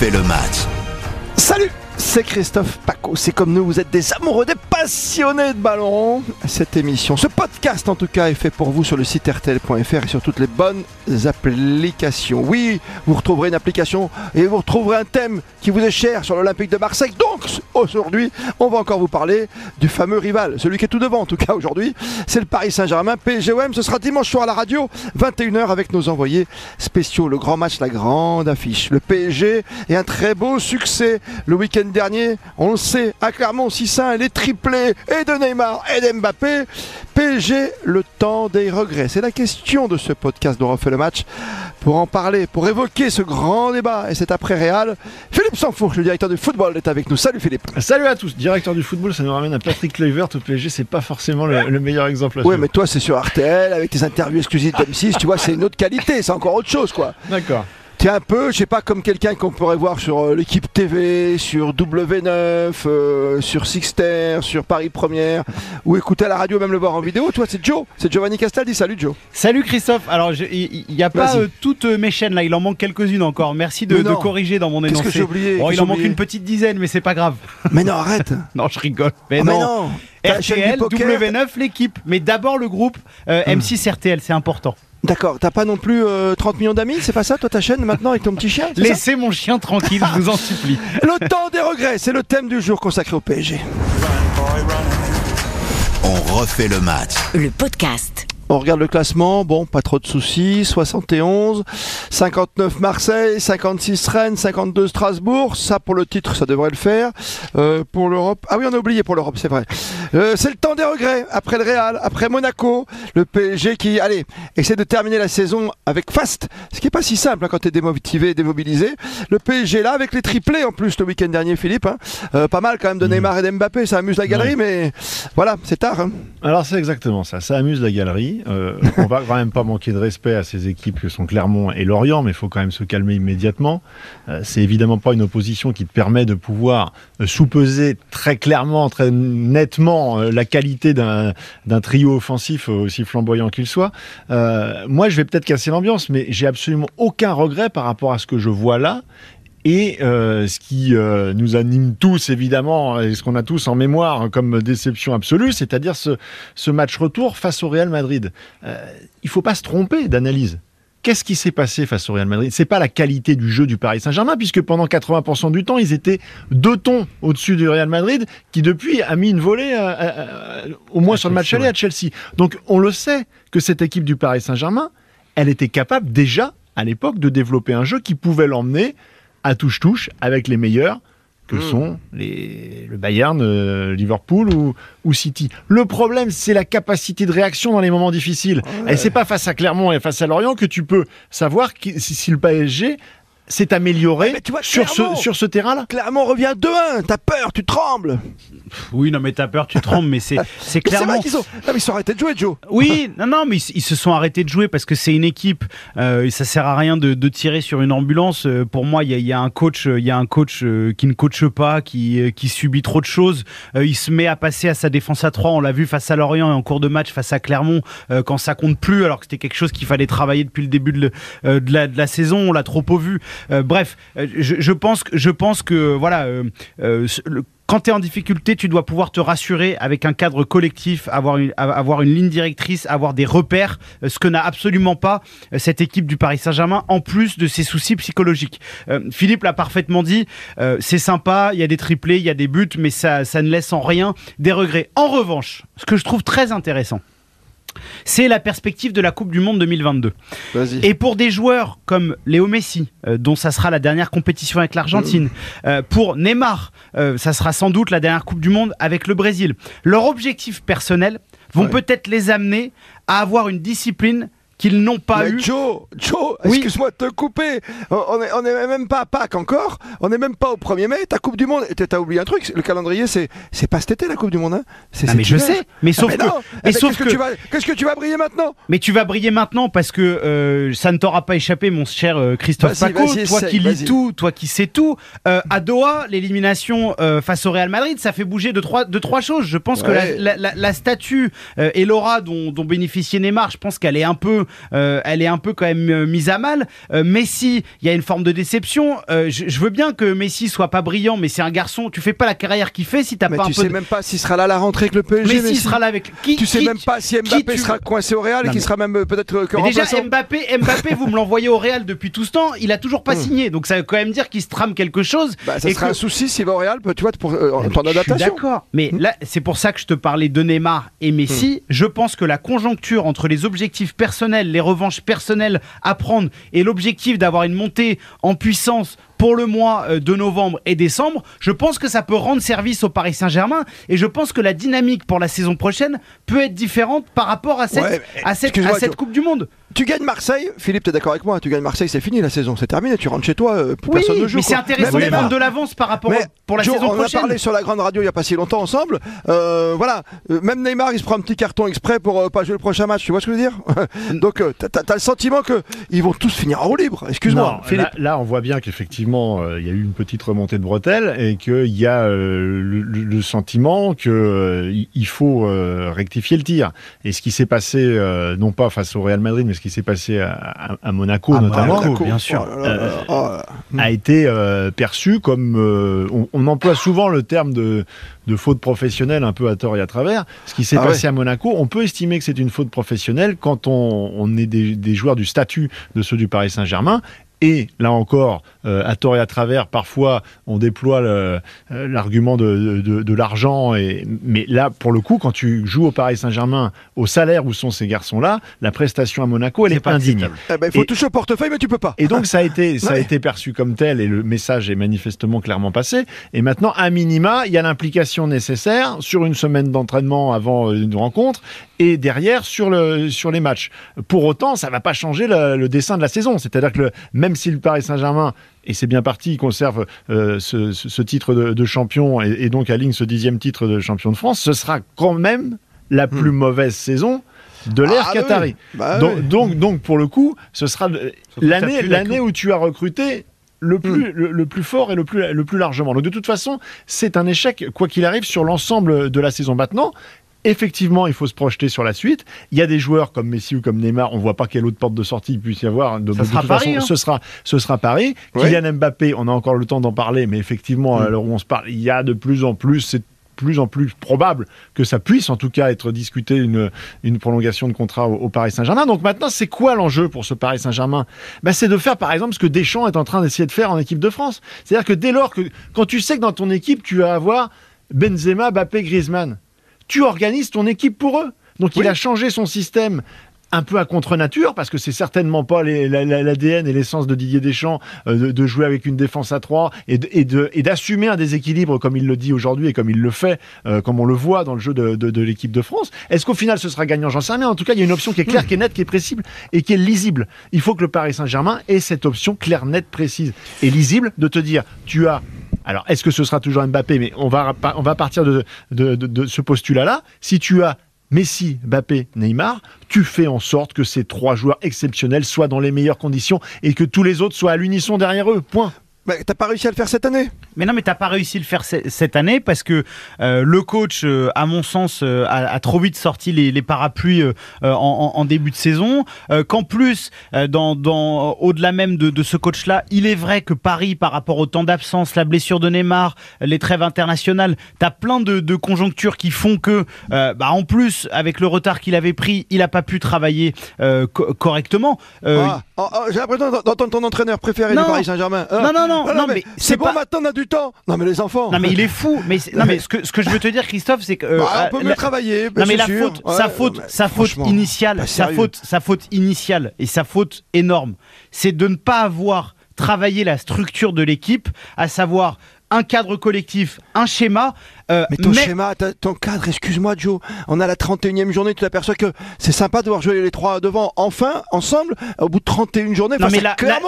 refait le match. C'est Christophe Paco, c'est comme nous, vous êtes des amoureux, des passionnés de ballon. Cette émission, ce podcast en tout cas, est fait pour vous sur le site rtl.fr et sur toutes les bonnes applications. Oui, vous retrouverez une application et vous retrouverez un thème qui vous est cher sur l'Olympique de Marseille. Donc aujourd'hui, on va encore vous parler du fameux rival, celui qui est tout devant en tout cas aujourd'hui, c'est le Paris Saint-Germain, PSGOM. Ce sera dimanche soir à la radio, 21h avec nos envoyés spéciaux. Le grand match, la grande affiche. Le PSG est un très beau succès le week-end dernier, on le sait, à Clermont, 6-1, les triplés et de Neymar et d'Mbappé. PSG, le temps des regrets. C'est la question de ce podcast dont on refait le match. Pour en parler, pour évoquer ce grand débat et cet après-réal, Philippe Sanfourche, le directeur du football, est avec nous. Salut Philippe. Salut à tous. Directeur du football, ça nous ramène à Patrick Kluivert au PSG. C'est pas forcément le, meilleur exemple. Oui, mais toi, c'est sur RTL avec tes interviews exclusives d'M6. tu vois, c'est une autre qualité. C'est encore autre chose, quoi. D'accord. T'es un peu, je sais pas, comme quelqu'un qu'on pourrait voir sur euh, l'équipe TV, sur W9, euh, sur Sixter, sur Paris Première, ou écouter à la radio, même le voir en vidéo. Toi, c'est Joe, c'est Giovanni Castaldi. Salut Joe. Salut Christophe. Alors, il n'y a pas euh, toutes mes chaînes là, il en manque quelques-unes encore. Merci de, corriger dans mon énoncé. Qu'est-ce que j'ai oublié? Il en manque une petite dizaine, mais c'est pas grave. Mais non, arrête. non, je rigole. Mais, oh, non. RTL, W9, l'équipe. Mais d'abord le groupe M6 RTL, c'est important. D'accord, t'as pas non plus 30 euh, millions d'amis, c'est pas ça toi ta chaîne maintenant avec ton petit chien Laissez mon chien tranquille, je vous en supplie. Le temps des regrets, c'est le thème du jour consacré au PSG. On refait le match. Le podcast. On regarde le classement, bon, pas trop de soucis. 71, 59 Marseille, 56 Rennes, 52 Strasbourg. Ça, pour le titre, ça devrait le faire. Euh, pour l'Europe, ah oui, on a oublié pour l'Europe, c'est vrai. Euh, c'est le temps des regrets. Après le Real, après Monaco, le PSG qui, allez, essaie de terminer la saison avec fast. Ce qui est pas si simple hein, quand t'es démotivé, démobilisé. Le PSG là, avec les triplés en plus le week-end dernier, Philippe. Hein. Euh, pas mal quand même de mm. Neymar et d'Mbappé. Ça amuse la galerie, mais voilà, c'est tard. Hein. Alors c'est exactement ça. Ça amuse la galerie. Euh, on va quand même pas manquer de respect à ces équipes que sont Clermont et Lorient, mais il faut quand même se calmer immédiatement. Euh, c'est évidemment pas une opposition qui te permet de pouvoir euh, sous-peser très clairement, très nettement la qualité d'un trio offensif aussi flamboyant qu'il soit. moi, je vais peut-être casser l'ambiance, mais j'ai absolument aucun regret par rapport à ce que je vois là. Et euh, ce qui euh, nous anime tous, évidemment, et ce qu'on a tous en mémoire comme déception absolue, c'est-à-dire ce, ce, match retour face au Real Madrid. Euh, il faut pas se tromper d'analyse. Qu'est-ce qui s'est passé face au Real Madrid? C'est pas la qualité du jeu du Paris Saint-Germain, puisque pendant 80% du temps, ils étaient deux tons au-dessus du Real Madrid, qui depuis a mis une volée, au moins sur le match aller à Chelsea. Donc on le sait que cette équipe du Paris Saint-Germain, elle était capable déjà à l'époque de développer un jeu qui pouvait l'emmener à touche-touche avec les meilleurs que hmm. sont les, le Bayern, euh, Liverpool ou, ou, City. Le problème, c'est la capacité de réaction dans les moments difficiles. Et c'est pas face à Clermont et face à Lorient que tu peux savoir si, si le PSG s'est amélioré sur, ce, sur ce terrain-là Clairement, revient 2-1. T'as peur, tu trembles. Oui, non, mais t'as peur, tu trembles, mais c'est, c'est clairement. C'est qu'ils ont... Non, mais ils sont arrêtés de jouer, Joe. Oui, non, non, mais ils, se sont arrêtés de jouer parce que c'est une équipe. Euh, ça sert à rien de, de tirer sur une ambulance. Euh, pour moi, il y, y, a un coach, il y a un coach euh, qui ne coache pas, qui, euh, qui subit trop de choses. il se met à passer à sa défense à 3 On l'a vu face à Lorient et en cours de match face à Clermont quand ça compte plus, alors que c'était quelque chose qu'il fallait travailler depuis le début de, de, la, de la saison. On l'a trop peu vu. Euh, bref, euh, je, pense que, voilà, euh, quand tu es en difficulté, tu dois pouvoir te rassurer avec un cadre collectif, avoir une, ligne directrice, avoir des repères, ce que n'a absolument pas cette équipe du Paris Saint-Germain, en plus de ses soucis psychologiques. Philippe l'a parfaitement dit, c'est sympa, il y a des triplés, il y a des buts, mais ça ne laisse en rien des regrets. En revanche, ce que je trouve très intéressant, c'est la perspective de la Coupe du Monde 2022. Et pour des joueurs comme Léo Messi, euh, dont ça sera la dernière compétition avec l'Argentine, euh, pour Neymar, euh, ça sera sans doute la dernière Coupe du Monde avec le Brésil, leur objectif personnel vont peut-être les amener à avoir une discipline qu'ils n'ont pas eu. Joe, Joe, excuse-moi de te couper. On est, on est même pas à Pâques encore. On n'est même pas au 1er mai. Ta Coupe du Monde. Tu as oublié un truc. Le calendrier, c'est, c'est pas cet été la Coupe du Monde. Hein. C'est ah, mais je sais. Mais sauf ah, que. Mais sauf que, tu vas, qu'est-ce que tu vas briller maintenant? Mais tu vas briller maintenant parce que euh, ça ne t'aura pas échappé, mon cher euh, Christophe Paco. Toi qui lis tout, toi qui sais tout. Euh, à Doha, l'élimination face au Real Madrid, ça fait bouger de trois, de trois choses. Je pense que la, la, statue et l'aura dont, dont bénéficiait Neymar, je pense qu'elle est un peu euh, elle est un peu quand même euh, mise à mal. Euh, Messi, il y a une forme de déception. Euh, je, je veux bien que Messi soit pas brillant, mais c'est un garçon. Tu fais pas la carrière qu'il fait si t'as pas tu un peu. sais de- même pas s'il sera là à la rentrée avec le PSG. Messi Messi. sera là avec qui Tu sais qui- même pas si Mbappé tu sera veux- coincé au Real et qu'il sera même euh, peut-être euh, que déjà. Mbappé, Mbappé, vous me l'envoyez au Real depuis tout ce temps. Il a toujours pas Hmm. signé, donc ça veut quand même dire qu'il se trame quelque chose. Bah, ça et sera que- un souci s'il va au Real, tu vois, pour, euh, Je suis d'adaptation. D'accord, mais là, c'est pour ça que je te parlais de Neymar et Messi. Je pense que la conjoncture entre les objectifs personnels, les revanches personnelles à prendre et l'objectif d'avoir une montée en puissance pour le mois euh, de novembre et décembre, je pense que ça peut rendre service au Paris Saint-Germain et je pense que la dynamique pour la saison prochaine peut être différente par rapport à cette, Ouais, mais à cette, excuse-moi, à cette Joe. Coupe du Monde. Tu gagnes Marseille, Philippe, t'es d'accord avec moi Tu gagnes Marseille, c'est fini la saison, c'est terminé. Tu rentres chez toi, euh, plus Oui, personne ne joue. mais c'est intéressant Même de prendre de l'avance par rapport Mais pour la Joe, saison on en a prochaine. parlé sur la grande radio il y a pas si longtemps ensemble. Euh, voilà, Euh, même Neymar, il se prend un petit carton exprès pour euh, pas jouer le prochain match. Tu vois ce que je veux dire? Donc, euh, t'as- t'as le sentiment que ils vont tous finir en roue libre. Excuse-moi, Non, Philippe. Là, là, on voit bien qu'effectivement, euh, il y a eu une petite remontée de bretelles et qu'il y a euh, le, sentiment qu'il il faut euh, rectifier le tir. Et ce qui s'est passé, euh, non pas face au Real Madrid, mais ce qui s'est passé à, Monaco À notamment, Monaco, bien sûr. Oh a été euh, perçu comme euh, on, on emploie souvent le terme de, de faute professionnelle un peu à tort et à travers. Ce qui s'est Ah passé à Monaco, on peut estimer que c'est une faute professionnelle quand on, on est des, des joueurs du statut de ceux du Paris Saint-Germain. Et là encore, euh, à tort et à travers, parfois on déploie euh, l'argument de, de- de l'argent. Et mais là, pour le coup, quand tu joues au Paris Saint-Germain, au salaire où sont ces garçons-là, la prestation à Monaco, elle est pas indigne. Eh ben, il faut Et- toucher au portefeuille, mais tu peux pas. Et donc ça a été ça a Ouais. été perçu comme tel et le message est manifestement clairement passé. Et maintenant, à minima, il y a l'implication nécessaire sur une semaine d'entraînement avant euh, une rencontre et derrière sur le sur les matchs. Pour autant, ça va pas changer le, le dessin de la saison. C'est-à-dire que le- même si le Paris Saint-Germain et c'est bien parti, il conserve euh, ce, ce- ce titre de, de champion et, et donc aligne ce dixième titre de champion de France, ce sera quand même la plus mauvaise saison de l'ère Ah, Qatari. oui. Bah, donc, oui. donc, donc, pour le coup, ce sera l'année plus la l'année où tu as recruté le plus, le, le plus fort et le plus, le plus largement. Donc de toute façon, c'est un échec, quoi qu'il arrive, sur l'ensemble de la saison. Maintenant, effectivement, il faut se projeter sur la suite. Il y a des joueurs comme Messi ou comme Neymar, on voit pas quelle autre porte de sortie il puisse y avoir. De, Ça de sera toute Paris, façon, hein. ce sera, ce sera Paris. Ouais. Kylian Mbappé, on a encore le temps d'en parler, mais effectivement, Mm. à l'heure où on se parle, il y a de plus en plus, c'est de plus en plus probable que ça puisse en tout cas être discuté une, une prolongation de contrat au, au Paris Saint-Germain. Donc maintenant, c'est quoi l'enjeu pour ce Paris Saint-Germain? Ben, C'est de faire par exemple ce que Deschamps est en train d'essayer de faire en équipe de France. C'est-à-dire que dès lors que, quand tu sais que dans ton équipe, tu vas avoir Benzema, Mbappé, Griezmann, tu organises ton équipe pour eux. Donc il a changé son système un peu à contre-nature, parce que c'est certainement pas l'ADN et l'essence de Didier Deschamps euh, de, de jouer avec une défense à 3 et d'assumer un déséquilibre comme il le dit aujourd'hui et comme il le fait, euh, comme on le voit dans le jeu de, de- de l'équipe de France. Est-ce qu'au final ce sera gagnant? J'en sais rien. En tout cas, il y a une option qui est claire, qui est nette, qui est précise et qui est lisible. Il faut que le Paris Saint-Germain ait cette option claire, nette, précise et lisible de te dire, tu as alors, est-ce que ce sera toujours Mbappé? Mais on va, partir de, de- de- de ce postulat-là. Si tu as Messi, Mbappé, Neymar, tu fais en sorte que ces trois joueurs exceptionnels soient dans les meilleures conditions et que tous les autres soient à l'unisson derrière eux. Point. Mais t'as pas réussi à le faire cette année Mais non, mais t'as pas réussi à le faire ce- cette année parce que euh, le coach, euh, à mon sens, euh, a, a trop vite sorti les, les parapluies en, début de saison. Qu'en plus, dans, dans, au-delà même de, de ce coach-là, il est vrai que Paris, par rapport au temps d'absence, la blessure de Neymar, les trêves internationales, t'as plein de, de conjonctures qui font que, bah, en plus, avec le retard qu'il avait pris, il a pas pu travailler co- correctement. Ah, oh, oh, J'ai l'impression d'entendre ton entraîneur préféré Non. du Paris Saint-Germain. hein. Non, non, non, non, mais c'est c'est bon, pas- maintenant on a du temps. Non, mais les enfants. Non mais il est fou. Mais non mais ce que ce que je veux te dire, Christophe, c'est que euh, Bah, on peut la- mieux travailler. Non mais la sûr. faute, Ouais, sa faute, sa faute initiale, sa faute, sa faute initiale et sa faute énorme, c'est de ne pas avoir travaillé la structure de l'équipe, à savoir un cadre collectif, un schéma. Euh, Mais ton schéma, ta- ton cadre, excuse-moi Joe, on a la 31e journée, tu t'aperçois que c'est sympa de voir jouer les trois devant, enfin, ensemble, au bout de 31 journées, Non, face mais à là-.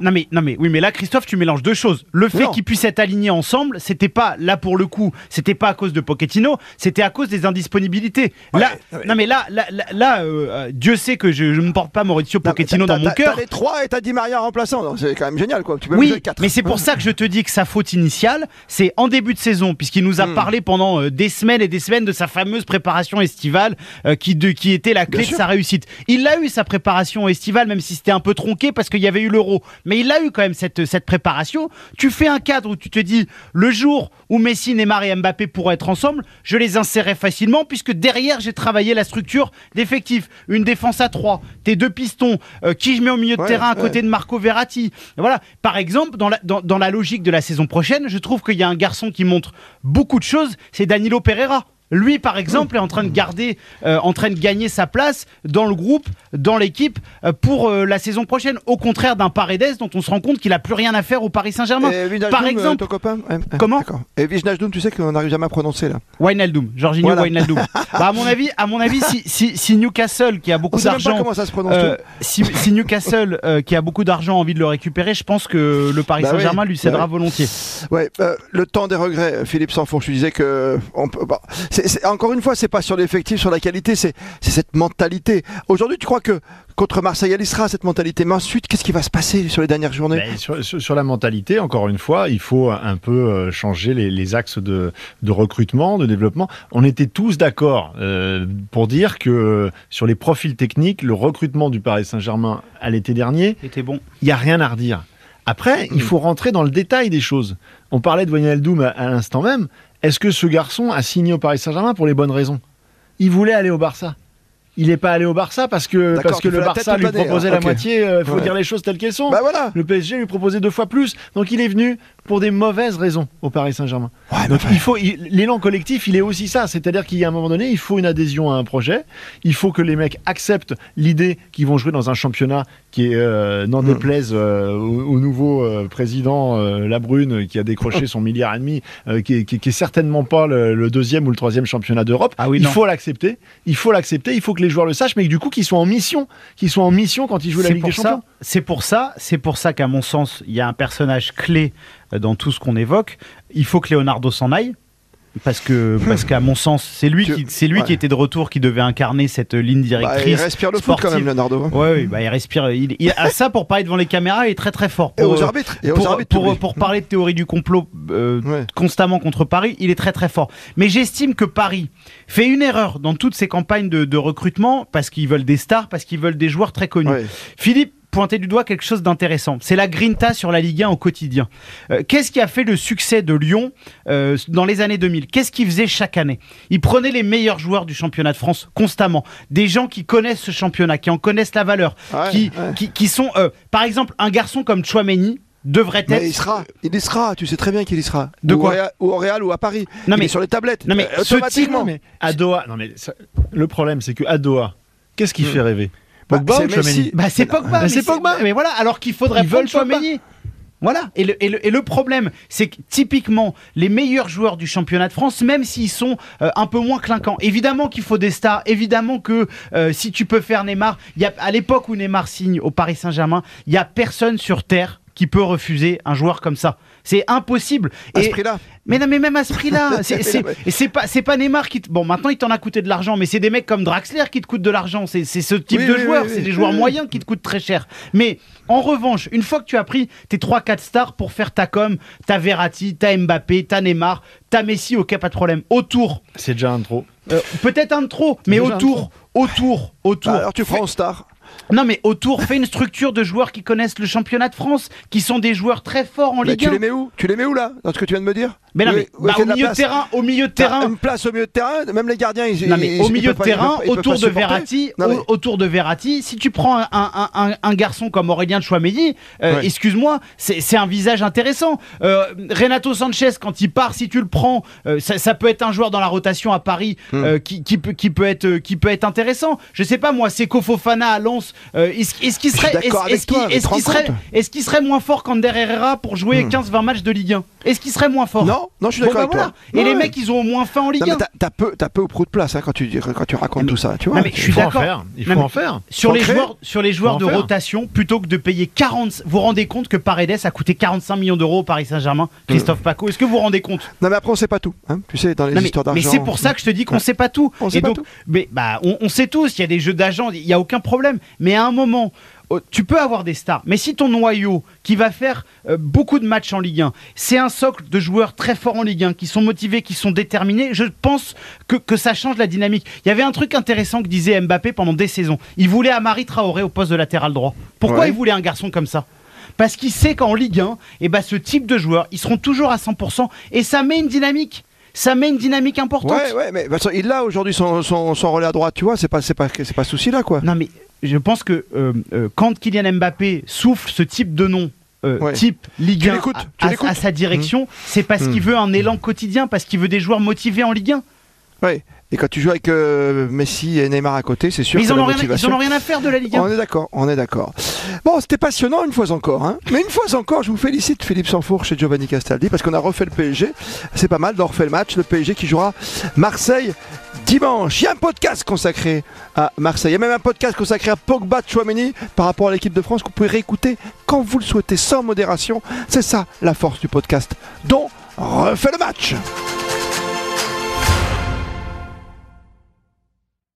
Non mais non mais oui mais là Christophe tu mélanges deux choses. Le fait qu'ils puissent être alignés ensemble, c'était pas là pour le coup, c'était pas à cause de Pochettino, c'était à cause des indisponibilités. là ouais. non mais là là euh, euh, Dieu sait que je, ne porte pas mais Pochettino dans mon cœur. T'as les trois et t'as dit Maria remplaçant, c'est quand même génial quoi. Tu peux Oui, mais c'est pour ça que je te dis que sa faute initiale, c'est en début de saison, puisqu'il nous a Hmm. parlé parlé pendant euh, des semaines et des semaines de sa fameuse préparation estivale euh, qui, de, qui était la clé Bien de sûr. sa réussite. Il a eu sa préparation estivale, même si c'était un peu tronqué parce qu'il y avait eu l'euro. Mais il a eu quand même cette, cette préparation. Tu fais un cadre où tu te dis, le jour où Messi, Neymar et Mbappé pourront être ensemble, je les insérerai facilement puisque derrière, j'ai travaillé la structure d'effectifs. Une défense à 3, tes deux pistons, euh, qui je mets au milieu de Ouais, terrain à ouais. côté de Marco Verratti. Voilà. Par exemple, dans la, dans, dans la logique de la saison prochaine, je trouve qu'il y a un garçon qui montre beaucoup de c'est Danilo Pereira. Lui, par exemple, est en train de garder, euh, en train de gagner sa place dans le groupe, dans l'équipe euh, pour euh, la saison prochaine. Au contraire d'un Paredes dont on se rend compte qu'il a plus rien à faire au Paris Saint-Germain. Par exemple, ton copain Ouais, ouais, Comment. Et Wijnaldum, tu sais qu'on n'arrive jamais à prononcer là. Wijnaldum, Jorginho Voilà. Wijnaldum. Bah, à mon avis, à mon avis, si, si, si Newcastle qui a beaucoup d'argent comment ça se prononce. Tout. si, si Newcastle, qui a beaucoup d'argent, envie de le récupérer, je pense que le Paris Bah oui, Saint-Germain lui cédera bah oui. volontiers. Ouais, le temps des regrets, Philippe Sanfourche, tu disais que on peut, bon, c'est- c'est- encore une fois, c'est pas sur l'effectif, sur la qualité, c'est c'est cette mentalité. Aujourd'hui, tu crois que contre Marseille, elle y sera cette mentalité, mais ensuite, qu'est-ce qui va se passer sur les dernières journées Ben, sur, sur- sur la mentalité, encore une fois, il faut un peu euh, changer les, les axes de, de recrutement, de développement. On était tous d'accord euh, pour dire que sur les profils techniques, le recrutement du Paris Saint-Germain à l'été dernier, C'était bon. il n'y a rien à redire. Après, il faut rentrer dans le détail des choses. On parlait de Wijnaldum à, à l'instant même. Est-ce que ce garçon a signé au Paris Saint-Germain pour les bonnes raisons? Il voulait aller au Barça. Il n'est pas allé au Barça parce que, parce que le Barça lui proposait hein. la moitié. Il faut Ouais. dire les choses telles qu'elles sont. Bah voilà. Le PSG lui proposait deux fois plus. Donc il est venu pour des mauvaises raisons au Paris Saint-Germain. Ouais, Donc il faut l'élan collectif, il est aussi ça, c'est-à-dire qu'il y a un moment donné, il faut une adhésion à un projet, il faut que les mecs acceptent l'idée qu'ils vont jouer dans un championnat qui est euh, n'en Mm. déplaise euh, au, au nouveau euh, président euh, Labrune qui a décroché son milliard et demi, euh, qui, est, qui- qui est certainement pas le, le deuxième ou le troisième championnat d'Europe. Ah oui, il non. faut l'accepter, il faut l'accepter, il faut que les joueurs le sachent, mais du coup qu'ils soient en mission, qu'ils soient en mission quand ils jouent la Ligue pour des Champions. ça, c'est pour ça, c'est pour ça qu'à mon sens, il y a un personnage clé euh, dans tout ce qu'on évoque. Il faut que Leonardo s'en aille. Parce que, parce qu'à mon sens, c'est lui, Tu- qui, c'est lui ouais. qui était de retour, qui devait incarner cette ligne bah, il directrice. respire le foot sportive. quand même, Leonardo. hein. Ouais, oui, bah, il respire. Il, il- à ça, pour parler devant les caméras, il est très très fort. Et aux euh, arbitres. Et aux pour, arbitres. pour, parler de théorie du complot euh, Ouais. constamment contre Paris, il est très très fort. Mais j'estime que Paris fait une erreur dans toutes ces campagnes de, de recrutement parce qu'ils veulent des stars, parce qu'ils veulent des joueurs très connus. Ouais. Philippe pointait du doigt quelque chose d'intéressant. C'est la grinta sur la Ligue 1 au quotidien. Euh, Qu'est-ce qui a fait le succès de Lyon euh, dans les années 2000 Qu'est-ce qu'ils faisaient chaque année? Ils prenaient les meilleurs joueurs du championnat de France constamment. Des gens qui connaissent ce championnat, qui en connaissent la valeur, Ouais, qui, ouais. qui, qui sont... euh, par exemple, un garçon comme Chouameni devrait Mais être... il sera, il y sera, tu sais très bien qu'il y sera. De quoi? Au Real, ou au Real ou à Paris. Non, il mais- est sur les tablettes. Non, mais Euh, ce automatiquement. Non, mais à Doha, non mais ça- le problème c'est que à Doha, qu'est-ce qui Hmm. fait rêver? Pogba c'est ou. Bah c'est. Pogba. Bah, c'est Pogba. Mais voilà, alors qu'il faudrait Ils veulent. Chouameni. Voilà. Et le, et, le, et le problème, c'est que typiquement, les meilleurs joueurs du championnat de France, même s'ils sont euh, un peu moins clinquants, évidemment qu'il faut des stars, évidemment que euh, si tu peux faire Neymar, il y a, à l'époque où Neymar signe au Paris Saint-Germain, il y a personne sur Terre qui peut refuser un joueur comme ça. C'est impossible. À ce prix-là. mais non, mais même à ce prix-là, c'est, pas, c'est pas Neymar qui. te- Bon, maintenant il t'en a coûté de l'argent, mais c'est des mecs comme Draxler qui te coûtent de l'argent. C'est, c'est ce type Oui, de oui, joueurs, oui, c'est oui. des joueurs moyens qui te coûtent très cher. Mais en revanche, une fois que tu as pris tes 3-4 stars pour faire ta com, t'as Verratti, t'as Mbappé, t'as Neymar, t'as Messi, ok, pas de problème. Autour, C'est déjà un trop. euh, peut-être un de trop, mais autour, autour, autour. Bah, alors tu prends en star. Non, mais autour, fais une structure de joueurs qui connaissent le championnat de France, qui sont des joueurs très forts en Mais Ligue tu 1. les mets où? Tu les mets où là? Dans ce que tu viens de me dire? Mais non, mais où bah, au de la milieu de terrain, au milieu de terrain. Une place au milieu de terrain, même les gardiens. Ils, Non mais ils- au milieu de terrain, pas- autour de. Verratti, Non, mais- au- autour de Verratti, si tu prends un, un- un- un garçon comme Aurélien Chouameni, euh, Ouais. excuse-moi, c'est c'est un visage intéressant. Euh, Renato Sanchez, quand il part, si tu le prends, euh, ça, ça peut être un joueur dans la rotation à Paris Hmm. qui, qui peut, qui peut être, qui peut être intéressant. Je sais pas moi, Seko Fofana à Lens, euh, est-ce qu'il serait, mais rends serait, compte est-ce qu'il serait moins fort qu'Ander Herrera pour jouer Hmm. 15-20 matchs de Ligue 1 Est-ce qu'il serait moins fort? Non, non, je suis Bon, d'accord bah avec voilà. toi. Et les Ouais. mecs, ils ont au moins faim en Ligue Non, mais 1. t'as- peu, t'as peu ou prou de place hein, quand tu quand tu racontes tout ça, tu vois. Mais je suis Il faut en d'accord. faire. Il faut mais- en faire. Sur les, joueurs, sur les joueurs de rotation, plutôt que de payer 40, vous vous rendez compte que Paredes a coûté 45 millions d'euros au Paris Saint-Germain, Christophe Paco Est-ce que vous vous rendez compte? Non, mais après on sait pas tout. Hein, tu sais, dans les Non, mais, histoires mais d'argent. c'est pour ça que je te dis qu'on sait pas tout. On sait Et pas donc, tout. Mais bah, on, on sait tous, il y a des jeux d'agents, il y a aucun problème. Mais à un moment oh, tu peux avoir des stars, mais si ton noyau qui va faire euh, beaucoup de matchs en Ligue 1, c'est un socle de joueurs très forts en Ligue 1, qui sont motivés, qui sont déterminés, je pense que, que ça change la dynamique. Il y avait un truc intéressant que disait Mbappé pendant des saisons. Il voulait Amari Traoré au poste de latéral droit. Pourquoi Ouais. il voulait un garçon comme ça? Parce qu'il sait qu'en Ligue 1, eh ben, ce type de joueurs, ils seront toujours à 100% et ça met une dynamique. Ça met une dynamique importante. Ouais, ouais, mais il a aujourd'hui son, son, son relais à droite, tu vois, c'est pas, c'est pas, c'est pas ce souci-là, quoi. Non, mais je pense que euh, euh, quand Kylian Mbappé souffle ce type de nom, euh, Ouais. type Ligue Tu 1 l'écoutes, à, sa direction, c'est parce Mmh. qu'il veut un élan quotidien, parce qu'il veut des joueurs motivés en Ligue 1. Ouais. Et quand tu joues avec euh, Messi et Neymar à côté, c'est sûr Mais ils que en, la ont rien, à- ont rien faire de la Ligue 1. On est d'accord, on est d'accord. Bon, c'était passionnant une fois encore, hein. Mais une fois encore, je vous félicite Philippe Sanfourche et Giovanni Castaldi parce qu'on a refait le PSG. C'est pas mal d'avoir refait le match. Le PSG qui jouera Marseille dimanche. Il y a un podcast consacré à Marseille. Il y a même un podcast consacré à Pogba Chouameni par rapport à l'équipe de France que vous pouvez réécouter quand vous le souhaitez, sans modération. C'est ça la force du podcast dont refait le match.